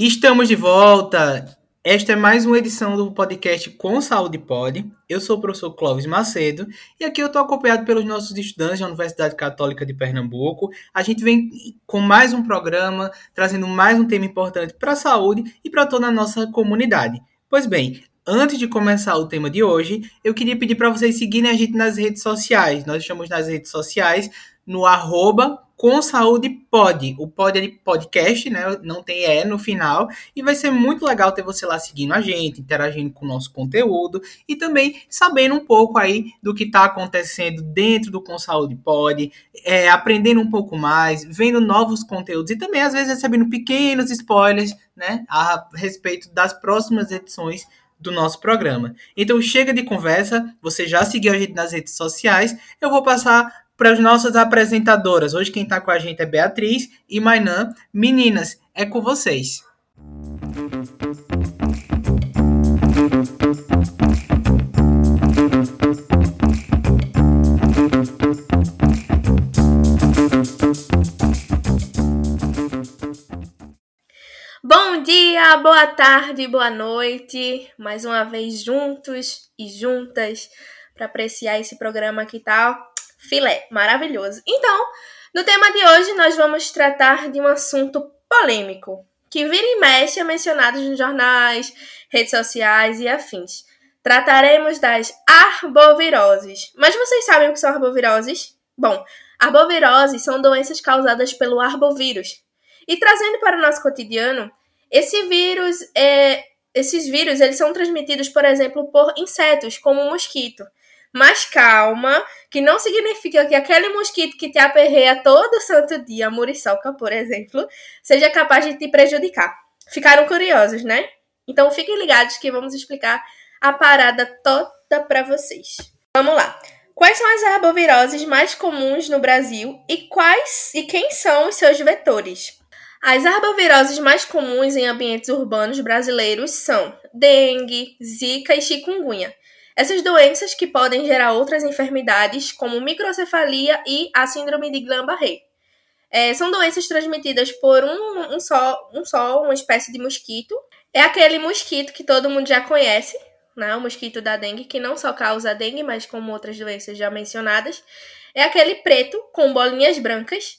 Estamos de volta. Esta é mais uma edição do podcast Com Saúde Pode. Eu sou o professor Clóvis Macedo e aqui eu estou acompanhado pelos nossos estudantes da Universidade Católica de Pernambuco. A gente vem com mais um programa, trazendo mais um tema importante para a saúde e para toda a nossa comunidade. Pois bem, antes de começar o tema de hoje, eu queria pedir para vocês seguirem a gente nas redes sociais. Nós estamos nas redes sociais no arroba com saúde pode. O pod é de podcast, né? Não tem E no final. E vai ser muito legal ter você lá seguindo a gente, interagindo com o nosso conteúdo e também sabendo um pouco aí do que está acontecendo dentro do Com Saúde Pode, é, aprendendo um pouco mais, vendo novos conteúdos e também às vezes recebendo pequenos spoilers, né? A respeito das próximas edições do nosso programa. Então chega de conversa, você já seguiu a gente nas redes sociais, eu vou passar para as nossas apresentadoras. Hoje quem está com a gente é Beatriz e Mainã. Meninas, é com vocês. Bom dia, boa tarde, boa noite. Mais uma vez juntos e juntas para apreciar esse programa que tal filé, maravilhoso. Então, no tema de hoje nós vamos tratar de um assunto polêmico, que vira e mexe é mencionado nos jornais, redes sociais e afins. Trataremos das arboviroses. Mas vocês sabem o que são arboviroses? Bom, arboviroses são doenças causadas pelo arbovírus. E trazendo para o nosso cotidiano, esse vírus é, esses vírus eles são transmitidos, por exemplo, por insetos, como o mosquito. Mas calma, que não significa que aquele mosquito que te aperreia todo santo dia, a muriçoca, por exemplo, seja capaz de te prejudicar. Ficaram curiosos, né? Então fiquem ligados que vamos explicar a parada toda para vocês. Vamos lá. Quais são as arboviroses mais comuns no Brasil e quais e quem são os seus vetores? As arboviroses mais comuns em ambientes urbanos brasileiros são dengue, zika e chikungunya. Essas doenças que podem gerar outras enfermidades, como microcefalia e a síndrome de Guillain-Barré. É, são doenças transmitidas por um, um, só, um só, uma espécie de mosquito. É aquele mosquito que todo mundo já conhece, né? o mosquito da dengue, que não só causa dengue, mas como outras doenças já mencionadas. É aquele preto com bolinhas brancas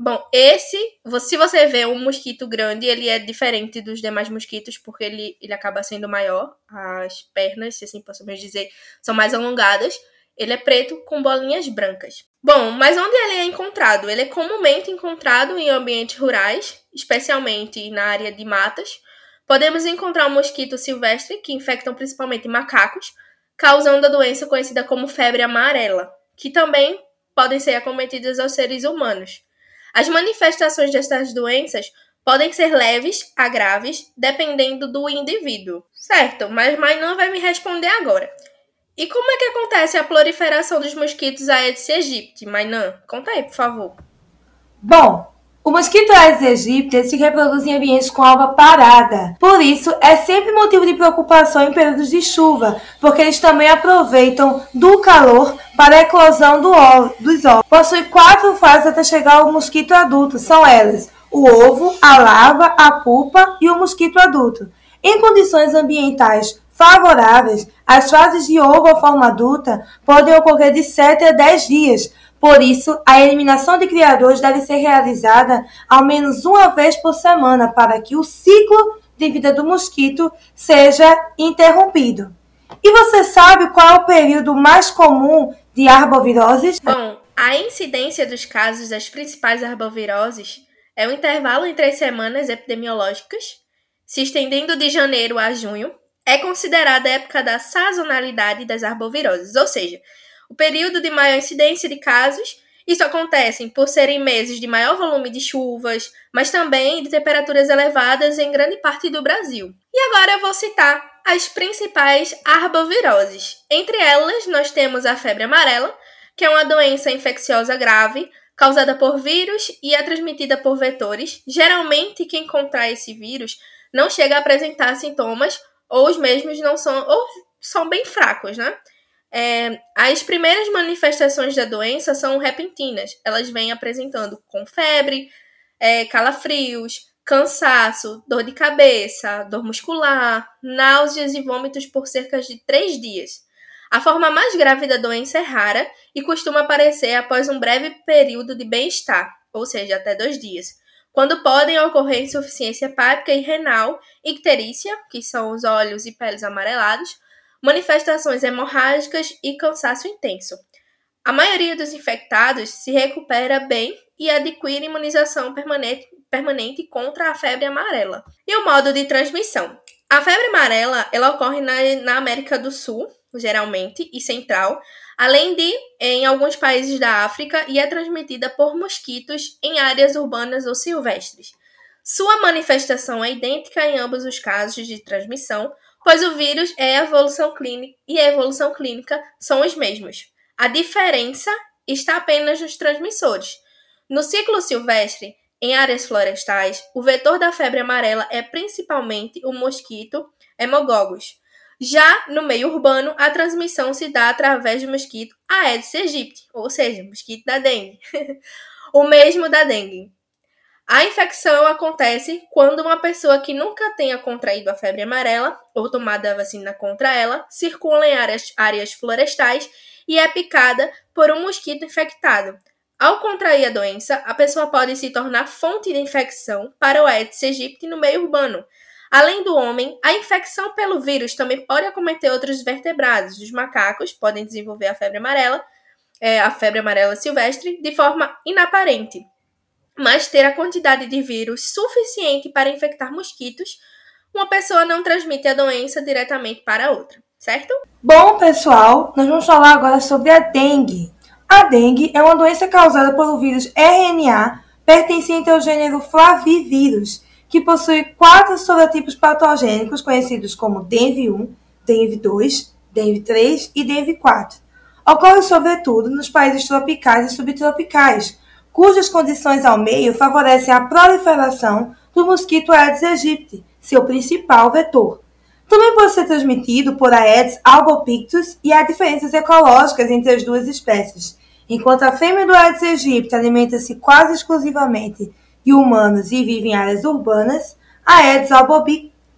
Bom, esse, se você vê um mosquito grande, ele é diferente dos demais mosquitos, porque ele, ele acaba sendo maior. As pernas, se assim possamos dizer, são mais alongadas. Ele é preto com bolinhas brancas. Bom, mas onde ele é encontrado? Ele é comumente encontrado em ambientes rurais, especialmente na área de matas. Podemos encontrar um mosquito silvestre, que infectam principalmente macacos, causando a doença conhecida como febre amarela, que também podem ser acometidas aos seres humanos. As manifestações dessas doenças podem ser leves a graves, dependendo do indivíduo. Certo, mas Mainan vai me responder agora. E como é que acontece a proliferação dos mosquitos Aedes aegypti? Mainan, conta aí, por favor. Bom, o mosquito Aedes aegypti se reproduz em ambientes com alva parada. Por isso, é sempre motivo de preocupação em períodos de chuva, porque eles também aproveitam do calor para a eclosão do ovo, dos ovos. Possui quatro fases até chegar ao mosquito adulto. São elas o ovo, a larva, a pupa e o mosquito adulto. Em condições ambientais favoráveis, as fases de ovo à forma adulta podem ocorrer de 7 a 10 dias, por isso, a eliminação de criadores deve ser realizada ao menos uma vez por semana para que o ciclo de vida do mosquito seja interrompido. E você sabe qual é o período mais comum de arboviroses? Bom, a incidência dos casos das principais arboviroses é o intervalo entre as semanas epidemiológicas, se estendendo de janeiro a junho, é considerada a época da sazonalidade das arboviroses, ou seja, o período de maior incidência de casos. Isso acontece por serem meses de maior volume de chuvas, mas também de temperaturas elevadas em grande parte do Brasil. E agora eu vou citar as principais arboviroses. Entre elas, nós temos a febre amarela, que é uma doença infecciosa grave causada por vírus e é transmitida por vetores. Geralmente, quem contrai esse vírus não chega a apresentar sintomas ou os mesmos não são ou são bem fracos, né? É, as primeiras manifestações da doença são repentinas. Elas vêm apresentando com febre, é, calafrios, cansaço, dor de cabeça, dor muscular, náuseas e vômitos por cerca de três dias. A forma mais grave da doença é rara e costuma aparecer após um breve período de bem-estar, ou seja, até dois dias, quando podem ocorrer insuficiência hepática e renal, icterícia, que são os olhos e peles amarelados, manifestações hemorrágicas e cansaço intenso. A maioria dos infectados se recupera bem e adquire imunização permanente, permanente contra a febre amarela. E o modo de transmissão? A febre amarela ela ocorre na, na América do Sul, geralmente, e Central, além de em alguns países da África e é transmitida por mosquitos em áreas urbanas ou silvestres. Sua manifestação é idêntica em ambos os casos de transmissão, pois o vírus é a evolução clínica e a evolução clínica são os mesmos. A diferença está apenas nos transmissores. No ciclo silvestre, em áreas florestais, o vetor da febre amarela é principalmente o mosquito Hemogogus, já no meio urbano, a transmissão se dá através do mosquito Aedes aegypti, ou seja, mosquito da dengue. o mesmo da dengue. A infecção acontece quando uma pessoa que nunca tenha contraído a febre amarela ou tomado a vacina contra ela circula em áreas, áreas florestais e é picada por um mosquito infectado. Ao contrair a doença, a pessoa pode se tornar fonte de infecção para o Aedes aegypti no meio urbano, Além do homem, a infecção pelo vírus também pode acometer outros vertebrados. Os macacos podem desenvolver a febre amarela, é, a febre amarela silvestre, de forma inaparente, mas ter a quantidade de vírus suficiente para infectar mosquitos, uma pessoa não transmite a doença diretamente para outra, certo? Bom, pessoal, nós vamos falar agora sobre a dengue. A dengue é uma doença causada pelo vírus RNA pertencente ao gênero Flavivírus que possui quatro sorotipos patogênicos conhecidos como DENV1, DENV2, DENV3 e DENV4. Ocorre sobretudo nos países tropicais e subtropicais, cujas condições ao meio favorecem a proliferação do mosquito Aedes aegypti, seu principal vetor. Também pode ser transmitido por Aedes albopictus e há diferenças ecológicas entre as duas espécies. Enquanto a fêmea do Aedes aegypti alimenta-se quase exclusivamente e humanos e vivem em áreas urbanas, a Aedes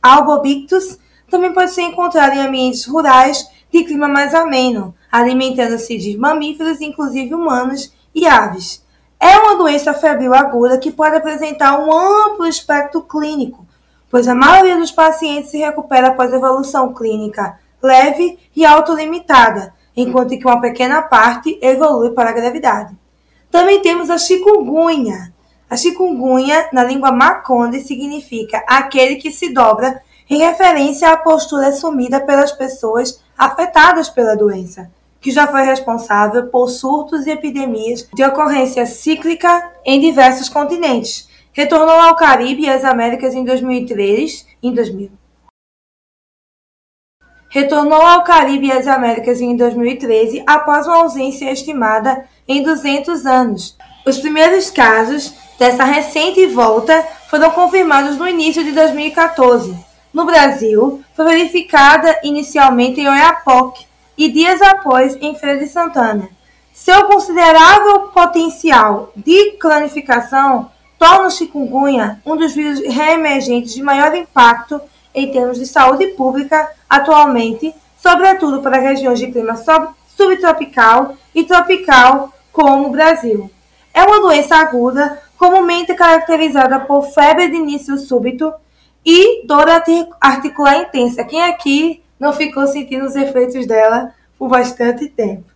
albopictus também pode ser encontrada em ambientes rurais de clima mais ameno, alimentando-se de mamíferos, inclusive humanos e aves. É uma doença febril aguda que pode apresentar um amplo espectro clínico, pois a maioria dos pacientes se recupera após evolução clínica leve e autolimitada, enquanto que uma pequena parte evolui para a gravidade. Também temos a chikungunya, a chikungunya, na língua maconde, significa aquele que se dobra em referência à postura assumida pelas pessoas afetadas pela doença, que já foi responsável por surtos e epidemias de ocorrência cíclica em diversos continentes. Retornou ao Caribe e às Américas em 2003, em 2000. Retornou ao Caribe e às Américas em 2013 após uma ausência estimada em 200 anos. Os primeiros casos dessa recente volta foram confirmados no início de 2014. No Brasil, foi verificada inicialmente em Oiapoque e dias após em Feira de Santana. Seu considerável potencial de clanificação torna o chikungunya um dos vírus reemergentes de maior impacto em termos de saúde pública atualmente, sobretudo para regiões de clima subtropical e tropical como o Brasil. É uma doença aguda comumente caracterizada por febre de início súbito e dor articular intensa. Quem aqui não ficou sentindo os efeitos dela por bastante tempo?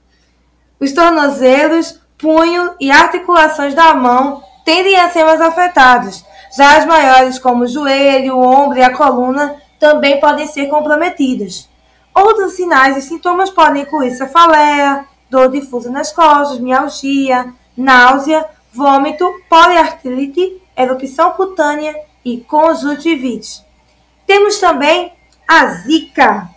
Os tornozelos, punho e articulações da mão tendem a ser mais afetados. Já as maiores, como o joelho, o ombro e a coluna, também podem ser comprometidas. Outros sinais e sintomas podem incluir cefaleia, dor difusa nas costas, mialgia, náusea vômito, poliartrite, erupção cutânea e conjuntivite. Temos também a Zika.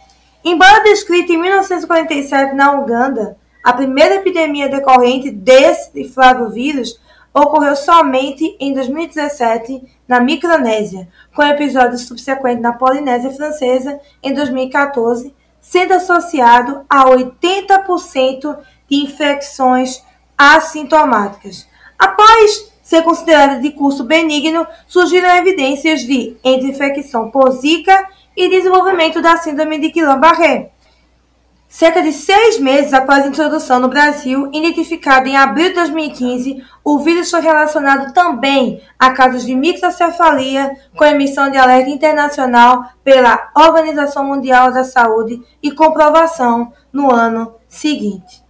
Embora descrita em 1947 na Uganda, a primeira epidemia decorrente desse flavovírus ocorreu somente em 2017 na Micronésia, com episódio subsequente na Polinésia Francesa em 2014, sendo associado a 80% de infecções assintomáticas. Após ser considerada de curso benigno, surgiram evidências de entre infecção por Zika e desenvolvimento da síndrome de Guillain-Barré. Cerca de seis meses após a introdução no Brasil, identificado em abril de 2015, o vírus foi relacionado também a casos de microcefalia, com emissão de alerta internacional pela Organização Mundial da Saúde e comprovação no ano seguinte.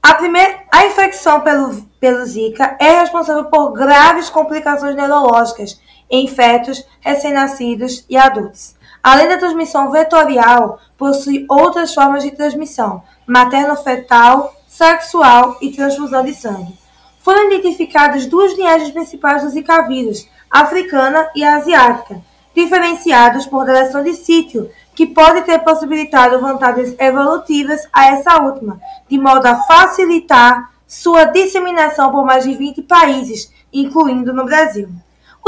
A, primeira, a infecção pelo, pelo Zika é responsável por graves complicações neurológicas em fetos, recém-nascidos e adultos. Além da transmissão vetorial, possui outras formas de transmissão, materno-fetal, sexual e transfusão de sangue. Foram identificadas duas linhagens principais do Zika vírus, africana e asiática, diferenciados por deleção de sítio, que pode ter possibilitado vantagens evolutivas a essa última, de modo a facilitar sua disseminação por mais de 20 países, incluindo no Brasil.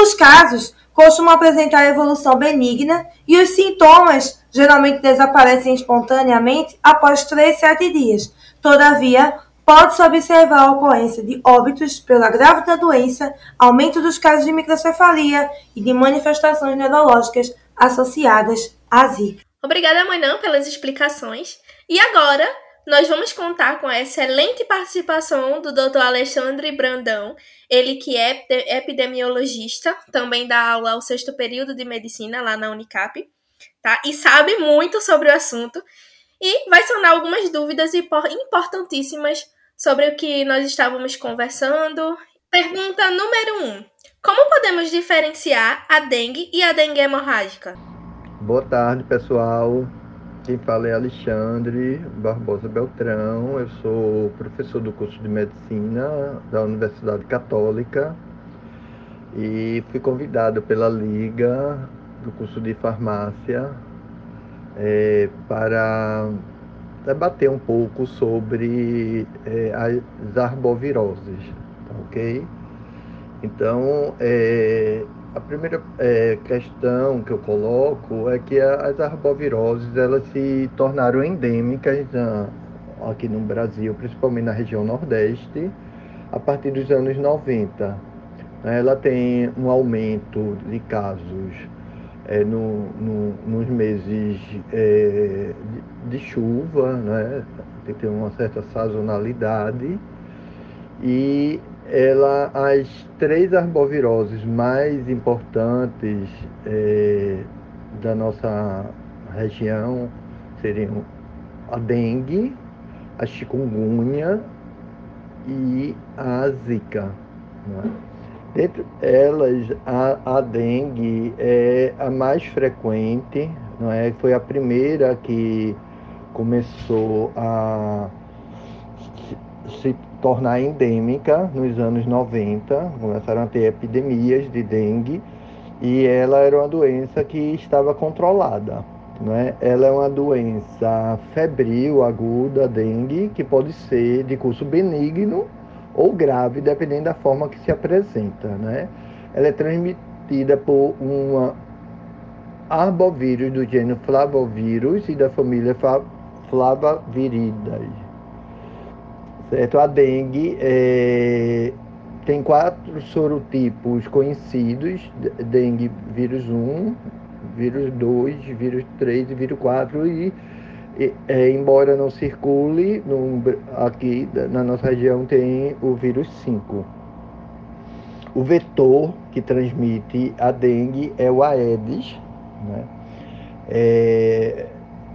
Os casos costumam apresentar evolução benigna e os sintomas geralmente desaparecem espontaneamente após 3 7 dias. Todavia, pode-se observar a ocorrência de óbitos pela grave da doença, aumento dos casos de microcefalia e de manifestações neurológicas associadas à Zika. Obrigada, Manã, pelas explicações. E agora, nós vamos contar com a excelente participação do Dr. Alexandre Brandão, ele que é epidemiologista, também dá aula ao sexto período de medicina lá na Unicap, tá? E sabe muito sobre o assunto e vai sanar algumas dúvidas importantíssimas sobre o que nós estávamos conversando. Pergunta número 1. Um, como podemos diferenciar a dengue e a dengue hemorrágica? Boa tarde, pessoal. Quem fala é Alexandre Barbosa Beltrão, eu sou professor do curso de Medicina da Universidade Católica e fui convidado pela Liga do curso de Farmácia é, para debater um pouco sobre é, as arboviroses, tá ok? Então, é, a primeira é, questão que eu coloco é que as arboviroses elas se tornaram endêmicas na, aqui no Brasil, principalmente na região Nordeste, a partir dos anos 90. Ela tem um aumento de casos é, no, no, nos meses é, de, de, chuva, né? tem uma certa sazonalidade, e ela, as três arboviroses mais importantes é, da nossa região seriam a dengue, a chikungunya e a zika. Né? Dentre elas, a, a dengue é a mais frequente, não é? foi a primeira que começou a se tornar endêmica nos anos 90, começaram a ter epidemias de dengue e ela era uma doença que estava controlada. Né? Ela é uma doença febril, aguda, dengue, que pode ser de curso benigno ou grave, dependendo da forma que se apresenta. Né? Ela é transmitida por uma arbovírus do gênero Flavovírus e da família Flavaviridae. Certo? A dengue é, tem quatro sorotipos conhecidos: dengue vírus 1, vírus 2, vírus 3 e vírus 4. E, é, embora não circule, no, aqui na nossa região tem o vírus 5. O vetor que transmite a dengue é o Aedes, né? É,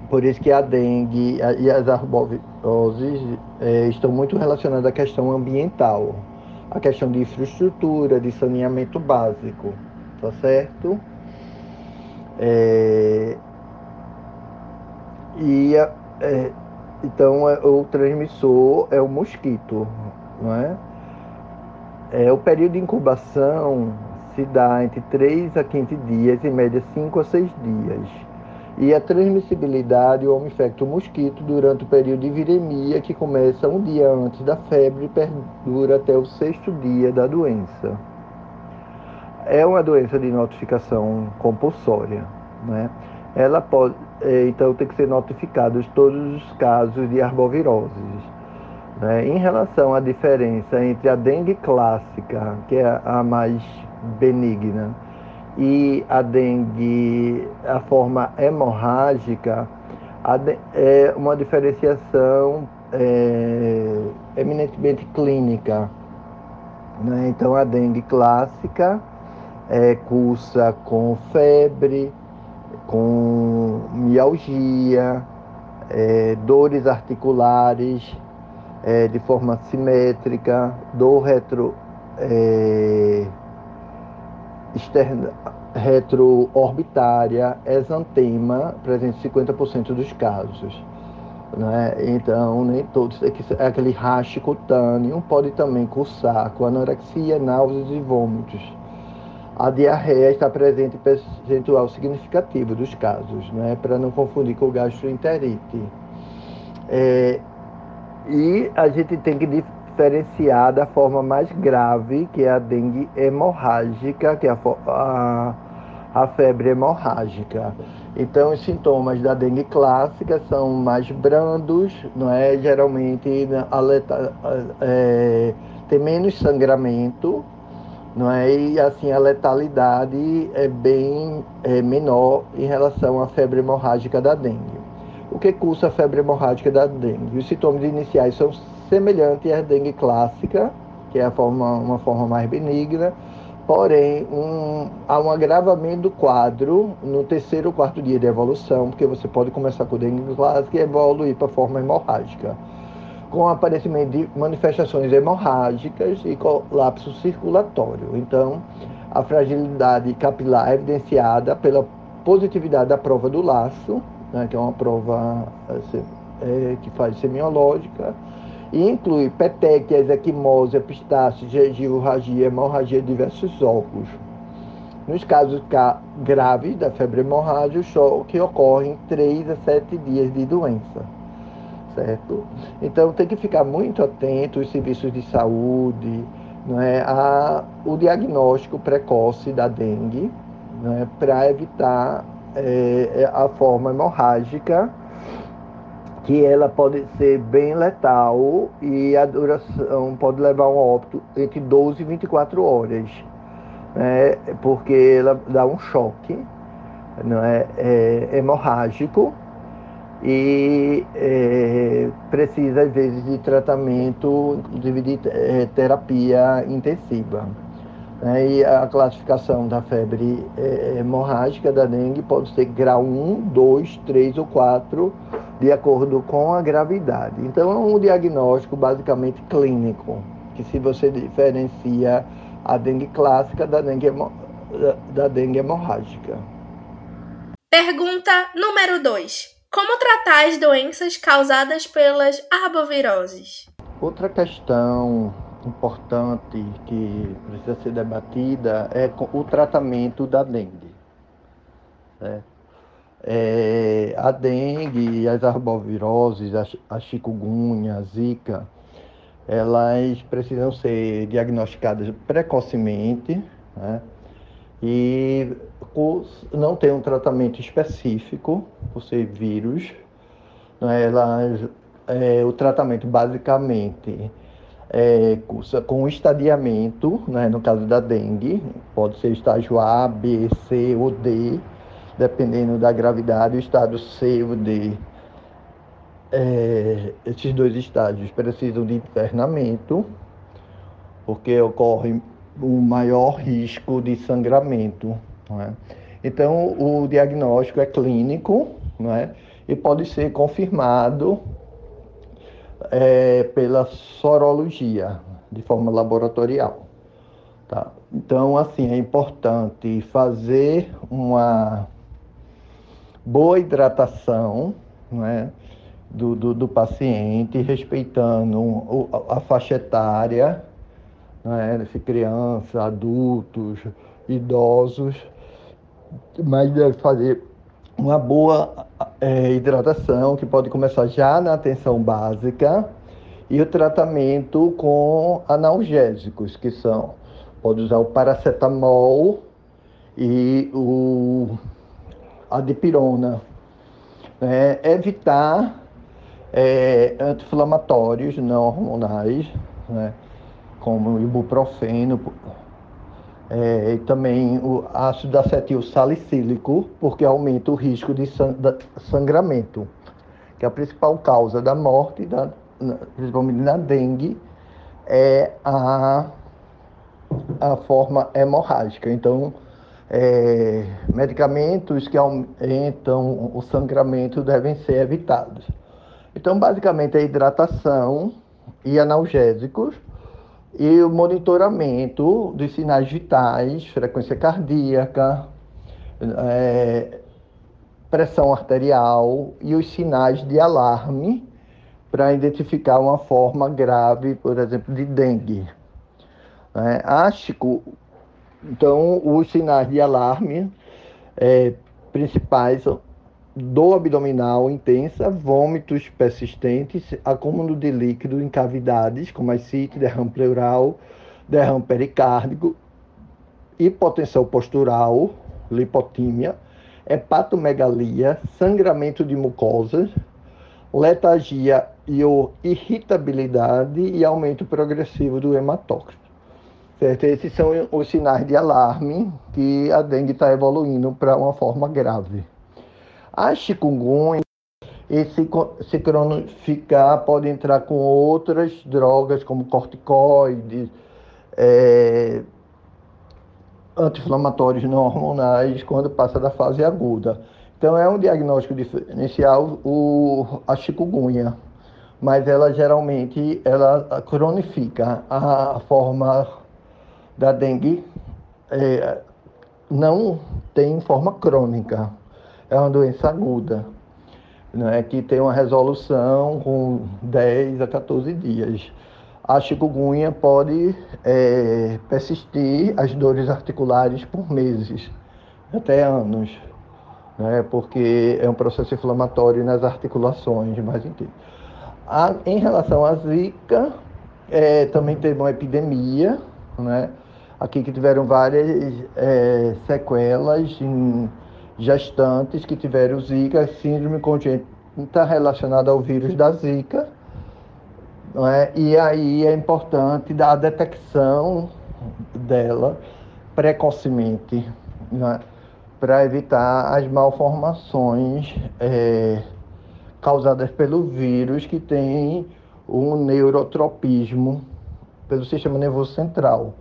por isso que a dengue e as arboviroses é, estão muito relacionadas à questão ambiental, à questão de infraestrutura, de saneamento básico, tá certo? É, e é, então é, o transmissor é o mosquito, não é? é? O período de incubação se dá entre 3 a 15 dias, em média 5 a 6 dias e a transmissibilidade, o homem infecta o mosquito durante o período de viremia, que começa um dia antes da febre e perdura até o sexto dia da doença. É uma doença de notificação compulsória. Né? Ela pode, é, então, tem que ser notificados todos os casos de arboviroses. Né? Em relação à diferença entre a dengue clássica, que é a mais benigna, e a dengue, a forma hemorrágica, é uma diferenciação é, eminentemente clínica. Né? Então, a dengue clássica é, cursa com febre, com mialgia, é, dores articulares é, de forma simétrica, dor retro, é, externa, retroorbitária, exantema, presente em 50% dos casos. Né? Então, nem todos. É aquele rache cutâneo pode também cursar com anorexia, náuseas e vômitos. A diarreia está presente em percentual significativo dos casos, né? para não confundir com o gastroenterite. É, e a gente tem que diferenciar da forma mais grave, que é a dengue hemorrágica, que é a, a, a febre hemorrágica. Então, os sintomas da dengue clássica são mais brandos, não é? Geralmente a leta, é, tem menos sangramento, não é? E assim a letalidade é bem é, menor em relação à febre hemorrágica da dengue. O que cursa a febre hemorrágica da dengue? Os sintomas iniciais são semelhantes à dengue clássica, que é forma, uma forma mais benigna, porém um, há um agravamento do quadro no terceiro ou quarto dia de evolução, porque você pode começar com dengue clássica e evoluir para forma hemorrágica, com o aparecimento de manifestações hemorrágicas e colapso circulatório. Então, a fragilidade capilar é evidenciada pela positividade da prova do laço, né, que é uma prova é, que faz semiológica, e inclui petequias, equimose, epistácio, gengivorragia, hemorragia de diversos órgãos. Nos casos graves da febre hemorrágica, o choque ocorre em 3 a 7 dias de doença. Certo? Então tem que ficar muito atento os serviços de saúde, não é, a, o diagnóstico precoce da dengue, é, para evitar é, a forma hemorrágica, que ela pode ser bem letal e a duração pode levar um óbito entre 12 e 24 horas, né? porque ela dá um choque não é, é hemorrágico e é, precisa às vezes de tratamento, inclusive de é, terapia intensiva. Né? E a classificação da febre é, hemorrágica da dengue pode ser grau 1, 2, 3 ou 4, de acordo com a gravidade. Então, é um diagnóstico basicamente clínico, que se você diferencia a dengue clássica da dengue, da dengue hemorrágica. Pergunta número 2. Como tratar as doenças causadas pelas arboviroses? Outra questão importante que precisa ser debatida é o tratamento da dengue. Né? É, a dengue, as arboviroses, a, a chikungunya, a zika, elas precisam ser diagnosticadas precocemente né? e não tem um tratamento específico por ser vírus. Né? Elas, é, o tratamento basicamente é, cursa com estadiamento, né, no caso da dengue, pode ser estágio A, B, C ou D, dependendo da gravidade, o estado C ou D. É, esses dois estágios precisam de internamento, porque ocorre um maior risco de sangramento. É? Então, o diagnóstico é clínico é? e pode ser confirmado é, pela sorologia, de forma laboratorial. Tá? Então, assim, é importante fazer uma boa hidratação né, do, do, do paciente, respeitando a faixa etária, né, se criança, adultos, idosos, mas deve fazer uma boa é, hidratação, que pode começar já na atenção básica, e o tratamento com analgésicos, que são, pode usar o paracetamol e o, a dipirona. Né? Evitar é, anti-inflamatórios não hormonais, né, como ibuprofeno, é, e também o ácido acetil salicílico, porque aumenta o risco de sangramento, que é a principal causa da morte, da, principalmente na dengue, é a, a forma hemorrágica. Então, é, medicamentos que aumentam o sangramento devem ser evitados. Então, basicamente, a hidratação e analgésicos e o monitoramento dos sinais vitais, frequência cardíaca, é, pressão arterial e os sinais de alarme para identificar uma forma grave, por exemplo, de dengue. É, ástico, então, os sinais de alarme é, principais dor abdominal intensa, vômitos persistentes, acúmulo de líquido em cavidades, como ascite, derrame pleural, derrame pericárdico, hipotensão postural, lipotímia, hepatomegalia, sangramento de mucosas, letargia e irritabilidade e aumento progressivo do hematócrito. Certo? Esses são os sinais de alarme que a dengue está evoluindo para uma forma grave. A chikungunya, esse se cronificar, pode entrar com outras drogas, como corticoides, é, anti-inflamatórios não hormonais, quando passa da fase aguda. Então, é um diagnóstico diferencial o, a chikungunya, mas ela geralmente ela cronifica. A forma da dengue é, não tem forma crônica é uma doença aguda, né, que tem uma resolução com 10 a 14 dias. A chikungunya pode é, persistir as dores articulares por meses, até anos, né, porque é um processo inflamatório nas articulações mais intenso. A, em relação à Zika, é, também teve uma epidemia, né, aqui que tiveram várias é, sequelas em gestantes que tiveram Zika, síndrome congênita relacionada ao vírus da Zika. Não é? E aí é importante dar a detecção dela precocemente, é? para evitar as malformações é, causadas pelo vírus que tem um neurotropismo pelo sistema nervoso central.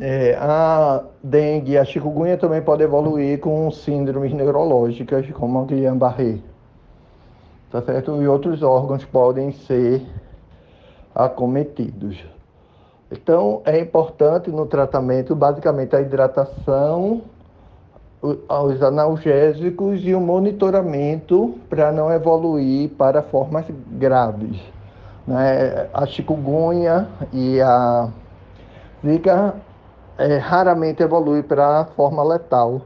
É, a dengue e a chikungunya também podem evoluir com síndromes neurológicas, como a Guillain-Barré. Tá certo? E outros órgãos podem ser acometidos. Então, é importante no tratamento, basicamente, a hidratação, os analgésicos e o monitoramento para não evoluir para formas graves. Né? A chikungunya e a Zika é, raramente evolui para a forma letal.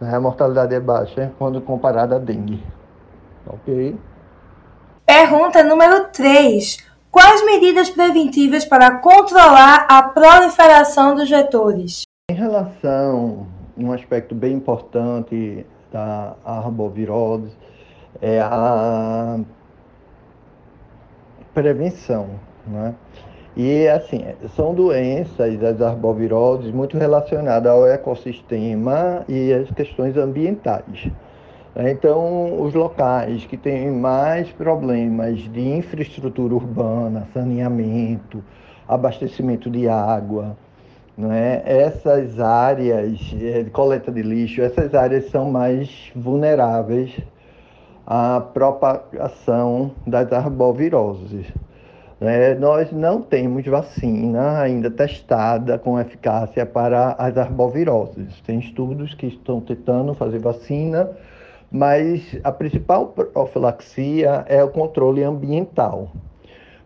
Né? A mortalidade é baixa quando comparada à dengue. Ok? Pergunta número 3. Quais medidas preventivas para controlar a proliferação dos vetores? Em relação, um aspecto bem importante da arbovirose é a prevenção. Né? E, assim, são doenças, das arboviroses, muito relacionadas ao ecossistema e às questões ambientais. Então, os locais que têm mais problemas de infraestrutura urbana, saneamento, abastecimento de água, é? essas áreas de coleta de lixo, essas áreas são mais vulneráveis à propagação das arboviroses. É, nós não temos vacina ainda testada com eficácia para as arboviroses. Tem estudos que estão tentando fazer vacina, mas a principal profilaxia é o controle ambiental.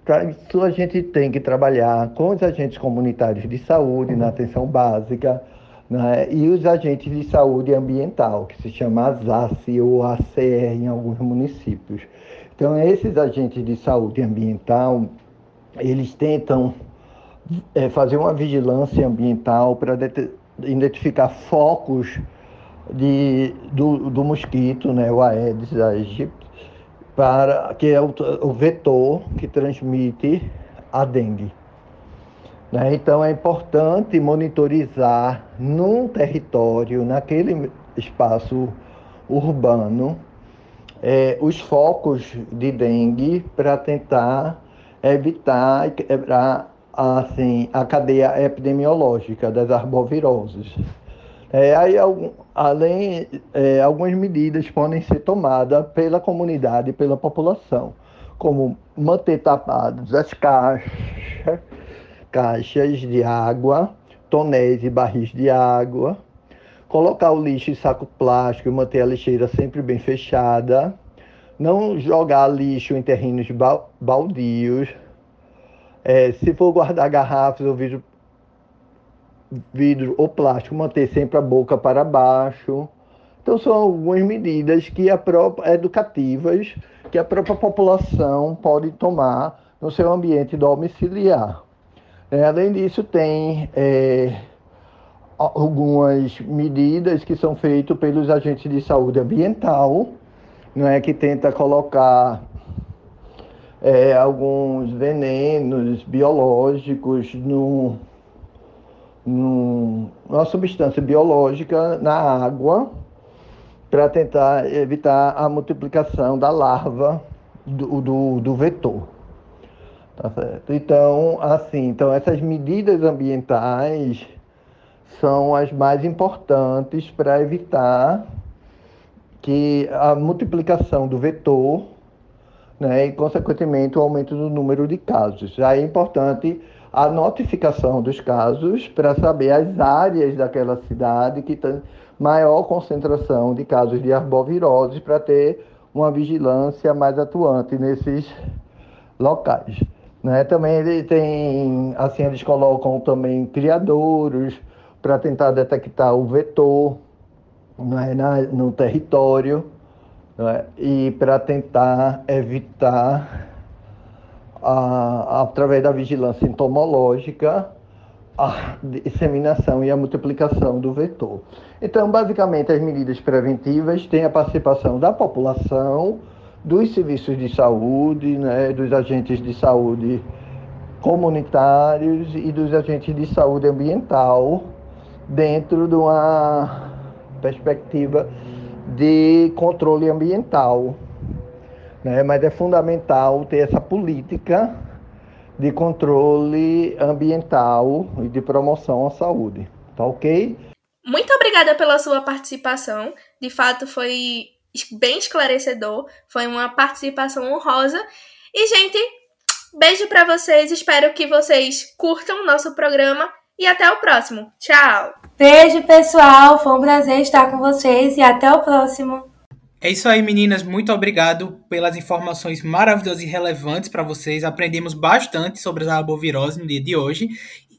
Para isso, a gente tem que trabalhar com os agentes comunitários de saúde na atenção básica né, e os agentes de saúde ambiental, que se chama ASACE ou ACR em alguns municípios. Então, esses agentes de saúde ambiental eles tentam é, fazer uma vigilância ambiental para identificar focos de, do, do mosquito, né, o Aedes aegypti, para que é o, o vetor que transmite a dengue. Né? Então é importante monitorizar num território, naquele espaço urbano, é, os focos de dengue para tentar evitar e quebrar assim, a cadeia epidemiológica das arboviroses. É, aí, além, é, algumas medidas podem ser tomadas pela comunidade e pela população, como manter tapadas as caixas, caixas de água, tonéis e barris de água, colocar o lixo em saco plástico e manter a lixeira sempre bem fechada, não jogar lixo em terrenos baldios, é, se for guardar garrafas ou vidro, vidro ou plástico, manter sempre a boca para baixo. Então são algumas medidas que a própria educativas que a própria população pode tomar no seu ambiente domiciliar. É, além disso, tem é, algumas medidas que são feitas pelos agentes de saúde ambiental, não é que tenta colocar é, alguns venenos biológicos no, no, uma substância biológica na água para tentar evitar a multiplicação da larva do, do, do vetor. Tá certo? Então, assim, então essas medidas ambientais são as mais importantes para evitar que a multiplicação do vetor né, e, consequentemente, o aumento do número de casos. Já é importante a notificação dos casos para saber as áreas daquela cidade que tem maior concentração de casos de arboviroses para ter uma vigilância mais atuante nesses locais. Né? Também ele tem, assim, eles colocam também criadouros para tentar detectar o vetor né, na, no território né, e para tentar evitar, a, através da vigilância entomológica, a disseminação e a multiplicação do vetor. Então, basicamente, as medidas preventivas têm a participação da população, dos serviços de saúde, né, dos agentes de saúde comunitários e dos agentes de saúde ambiental dentro de uma perspectiva de controle ambiental. Né? Mas é fundamental ter essa política de controle ambiental e de promoção à saúde. Tá ok? Muito obrigada pela sua participação. De fato, foi bem esclarecedor, foi uma participação honrosa. E, gente, beijo para vocês, espero que vocês curtam o nosso programa e até o próximo. Tchau! Beijo, pessoal, foi um prazer estar com vocês e até o próximo. É isso aí, meninas. Muito obrigado pelas informações maravilhosas e relevantes para vocês. Aprendemos bastante sobre as arboviroses no dia de hoje.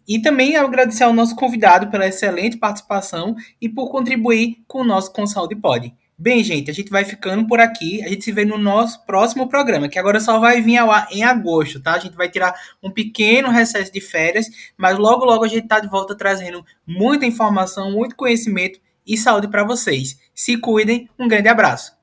E também agradecer ao nosso convidado pela excelente participação e por contribuir com o nosso Com Saúde Pod. Bem, gente, a gente vai ficando por aqui. A gente se vê no nosso próximo programa, que agora só vai vir ao ar em agosto, tá? A gente vai tirar um pequeno recesso de férias, mas logo, logo a gente tá de volta trazendo muita informação, muito conhecimento e saúde para vocês. Se cuidem, um grande abraço.